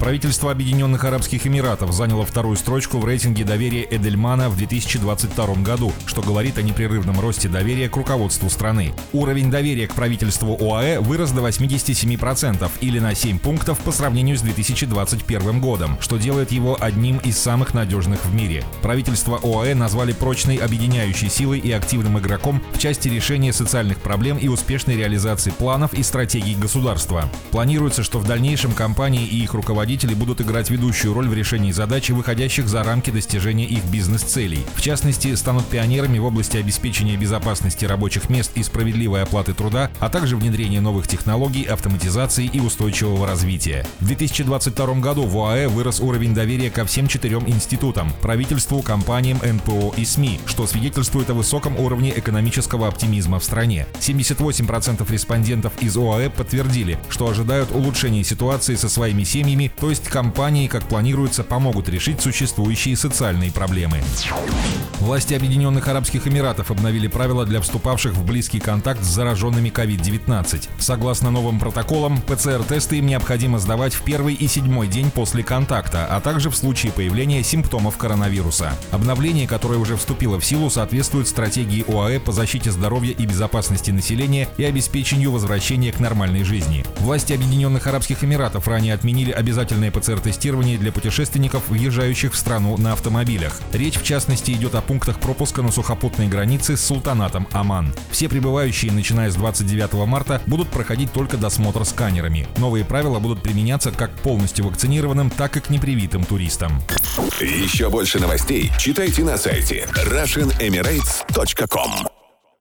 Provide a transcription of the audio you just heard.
Правительство Объединенных Арабских Эмиратов заняло вторую строчку в рейтинге доверия Эдельмана в 2022 году, что говорит о непрерывном росте доверия к руководству страны. Уровень доверия к правительству ОАЭ вырос до 87% или на 7 пунктов по сравнению с 2021 годом, что делает его одним из самых надежных в мире. Правительство ОАЭ назвали прочной объединяющей силой и активным игроком в части решения социальных проблем и успешной реализации планов и стратегий государства. Планируется, что в дальнейшем компании и их руководители руководители будут играть ведущую роль в решении задач, выходящих за рамки достижения их бизнес-целей. В частности, станут пионерами в области обеспечения безопасности рабочих мест и справедливой оплаты труда, а также внедрения новых технологий, автоматизации и устойчивого развития. В 2022 году в ОАЭ вырос уровень доверия ко всем четырем институтам – правительству, компаниям, НПО и СМИ, что свидетельствует о высоком уровне экономического оптимизма в стране. 78% респондентов из ОАЭ подтвердили, что ожидают улучшения ситуации со своими семьями то есть компании, как планируется, помогут решить существующие социальные проблемы. Власти Объединенных Арабских Эмиратов обновили правила для вступавших в близкий контакт с зараженными COVID-19. Согласно новым протоколам, ПЦР-тесты им необходимо сдавать в первый и седьмой день после контакта, а также в случае появления симптомов коронавируса. Обновление, которое уже вступило в силу, соответствует стратегии ОАЭ по защите здоровья и безопасности населения и обеспечению возвращения к нормальной жизни. Власти Объединенных Арабских Эмиратов ранее отменили обязательно обязательное ПЦР-тестирование для путешественников, въезжающих в страну на автомобилях. Речь, в частности, идет о пунктах пропуска на сухопутной границе с Султанатом Оман. Все прибывающие, начиная с 29 марта, будут проходить только досмотр сканерами. Новые правила будут применяться как полностью вакцинированным, так и к непривитым туристам. Еще больше новостей читайте на сайте RussianEmirates.com